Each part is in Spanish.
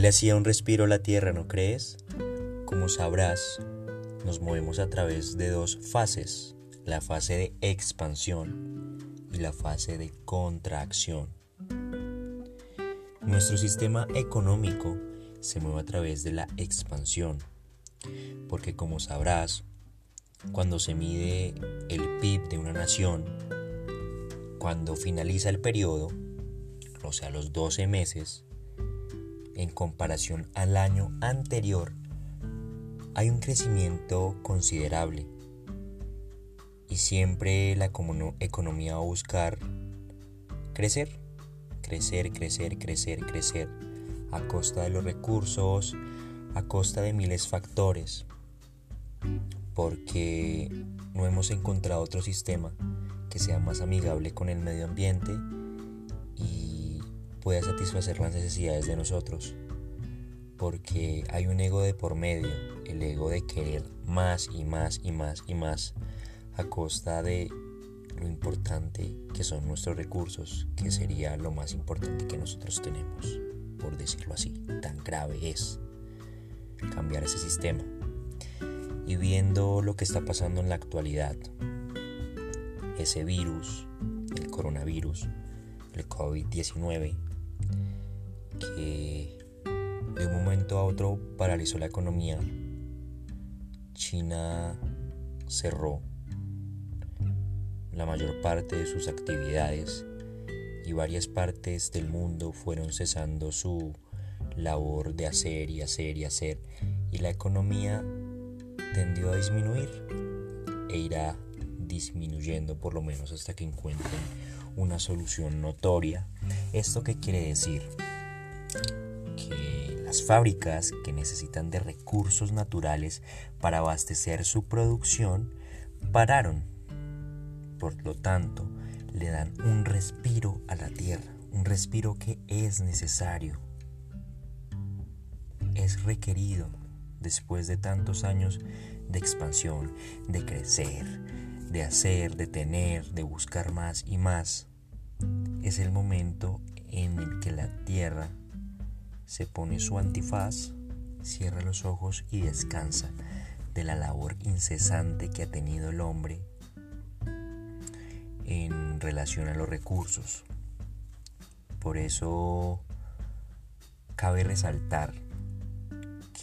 Le hacía un respiro a la tierra, ¿no crees? Como sabrás, nos movemos a través de dos fases, la fase de expansión y la fase de contracción. Nuestro sistema económico se mueve a través de la expansión, porque como sabrás, cuando se mide el PIB de una nación, cuando finaliza el periodo, o sea, los 12 meses, en comparación al año anterior, hay un crecimiento considerable. Y siempre la economía va a buscar crecer, crecer, crecer, crecer, crecer, a costa de los recursos, a costa de miles factores, porque no hemos encontrado otro sistema que sea más amigable con el medio ambiente pueda satisfacer las necesidades de nosotros. Porque hay un ego de por medio, el ego de querer más y más y más y más a costa de lo importante que son nuestros recursos, que sería lo más importante que nosotros tenemos, por decirlo así. Tan grave es cambiar ese sistema. Y viendo lo que está pasando en la actualidad, ese virus, el coronavirus, el COVID-19, que de un momento a otro paralizó la economía. China cerró la mayor parte de sus actividades y varias partes del mundo fueron cesando su labor de hacer y hacer y hacer y la economía tendió a disminuir e irá disminuyendo por lo menos hasta que encuentren una solución notoria. ¿Esto qué quiere decir? que las fábricas que necesitan de recursos naturales para abastecer su producción pararon. Por lo tanto, le dan un respiro a la tierra, un respiro que es necesario, es requerido después de tantos años de expansión, de crecer, de hacer, de tener, de buscar más y más. Es el momento en el que la tierra se pone su antifaz, cierra los ojos y descansa de la labor incesante que ha tenido el hombre en relación a los recursos. Por eso cabe resaltar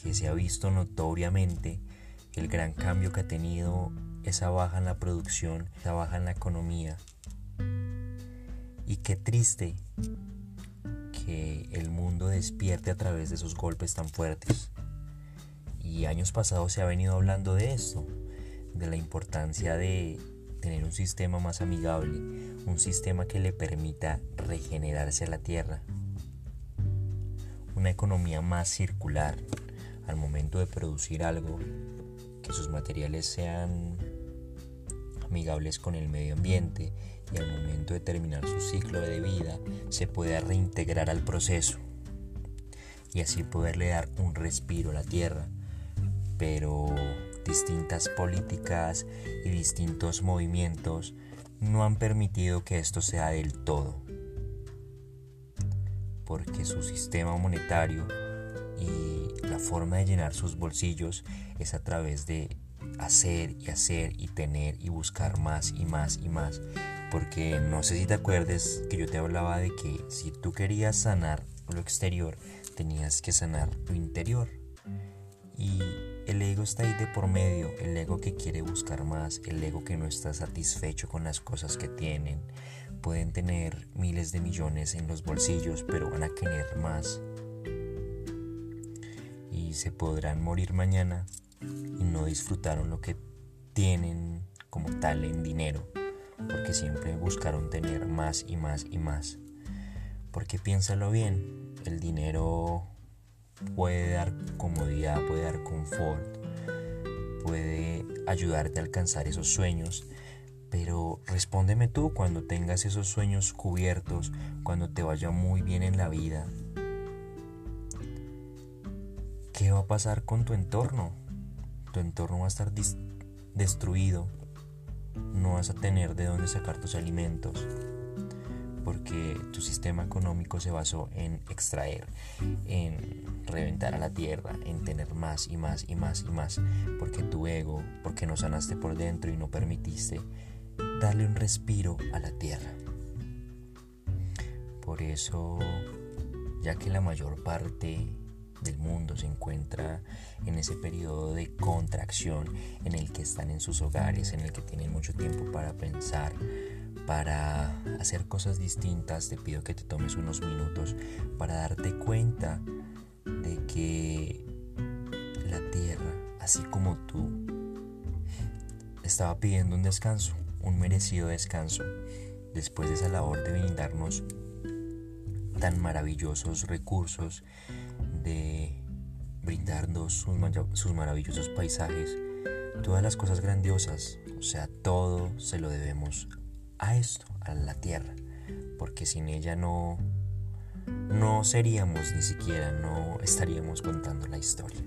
que se ha visto notoriamente el gran cambio que ha tenido esa baja en la producción, esa baja en la economía. Y qué triste que el mundo despierte a través de esos golpes tan fuertes. Y años pasados se ha venido hablando de esto, de la importancia de tener un sistema más amigable, un sistema que le permita regenerarse a la tierra, una economía más circular al momento de producir algo, que sus materiales sean amigables con el medio ambiente y al momento de terminar su ciclo de vida se pueda reintegrar al proceso y así poderle dar un respiro a la tierra. Pero distintas políticas y distintos movimientos no han permitido que esto sea del todo. Porque su sistema monetario y la forma de llenar sus bolsillos es a través de hacer y hacer y tener y buscar más y más y más. Porque no sé si te acuerdes que yo te hablaba de que si tú querías sanar lo exterior, tenías que sanar lo interior. Y el ego está ahí de por medio, el ego que quiere buscar más, el ego que no está satisfecho con las cosas que tienen. Pueden tener miles de millones en los bolsillos, pero van a querer más. Y se podrán morir mañana y no disfrutaron lo que tienen como tal en dinero, porque siempre buscaron tener más y más y más. Porque piénsalo bien, el dinero puede dar comodidad, puede dar confort, puede ayudarte a alcanzar esos sueños, pero respóndeme tú cuando tengas esos sueños cubiertos, cuando te vaya muy bien en la vida. ¿Qué va a pasar con tu entorno? Tu entorno va a estar destruido, no vas a tener de dónde sacar tus alimentos, porque tu sistema económico se basó en extraer, en reventar a la tierra, en tener más y más y más y más, porque tu ego, porque no sanaste por dentro y no permitiste darle un respiro a la tierra. Por eso, ya que la mayor parte del mundo se encuentra en ese periodo de contracción en el que están en sus hogares, en el que tienen mucho tiempo para pensar, para hacer cosas distintas, te pido que te tomes unos minutos para darte cuenta de que la tierra, así como tú, estaba pidiendo un descanso, un merecido descanso, después de esa labor de brindarnos tan maravillosos recursos, de brindarnos sus, sus maravillosos paisajes, todas las cosas grandiosas, o sea, todo se lo debemos a esto, a la tierra, porque sin ella no, no seríamos ni siquiera, no estaríamos contando la historia.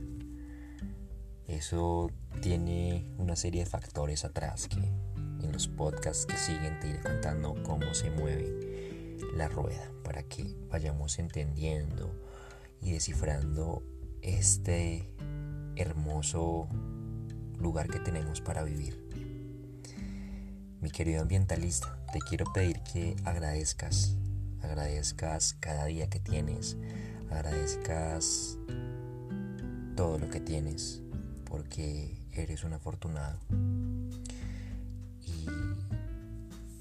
Eso tiene una serie de factores atrás que en los podcasts que siguen te iré contando cómo se mueve la rueda para que vayamos entendiendo y descifrando este hermoso lugar que tenemos para vivir. Mi querido ambientalista, te quiero pedir que agradezcas, agradezcas cada día que tienes, agradezcas todo lo que tienes, porque eres un afortunado.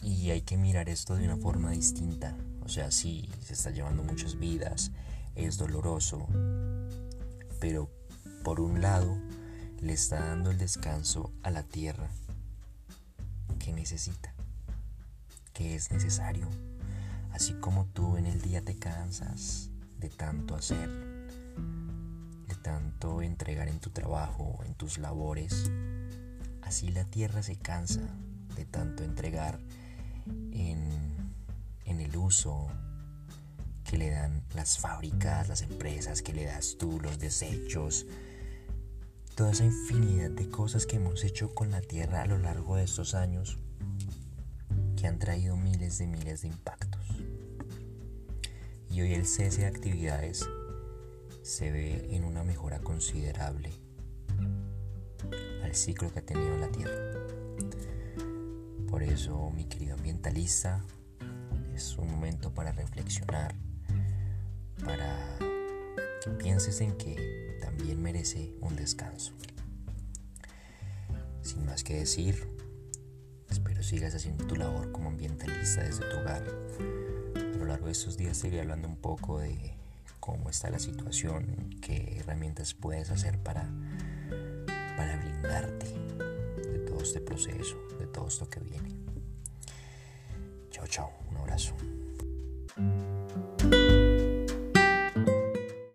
Y, hay que mirar esto de una forma distinta. O sea, sí, se está llevando muchas vidas, es doloroso, pero por un lado le está dando el descanso a la tierra que necesita, que es necesario. Así como tú en el día te cansas de tanto hacer, de tanto entregar en tu trabajo, en tus labores, así la tierra se cansa de tanto entregar en, en el uso que le dan las fábricas, las empresas, que le das tú, los desechos, toda esa infinidad de cosas que hemos hecho con la Tierra a lo largo de estos años que han traído miles de miles de impactos. Y hoy el cese de actividades se ve en una mejora considerable al ciclo que ha tenido la Tierra. Por eso, mi querido ambientalista, es un momento para reflexionar, pienses en que también merece un descanso. Sin más que decir, espero sigas haciendo tu labor como ambientalista desde tu hogar. A lo largo de estos días seguiré hablando un poco de cómo está la situación, qué herramientas puedes hacer para, para blindarte de todo este proceso, de todo esto que viene. Chao, chao, un abrazo.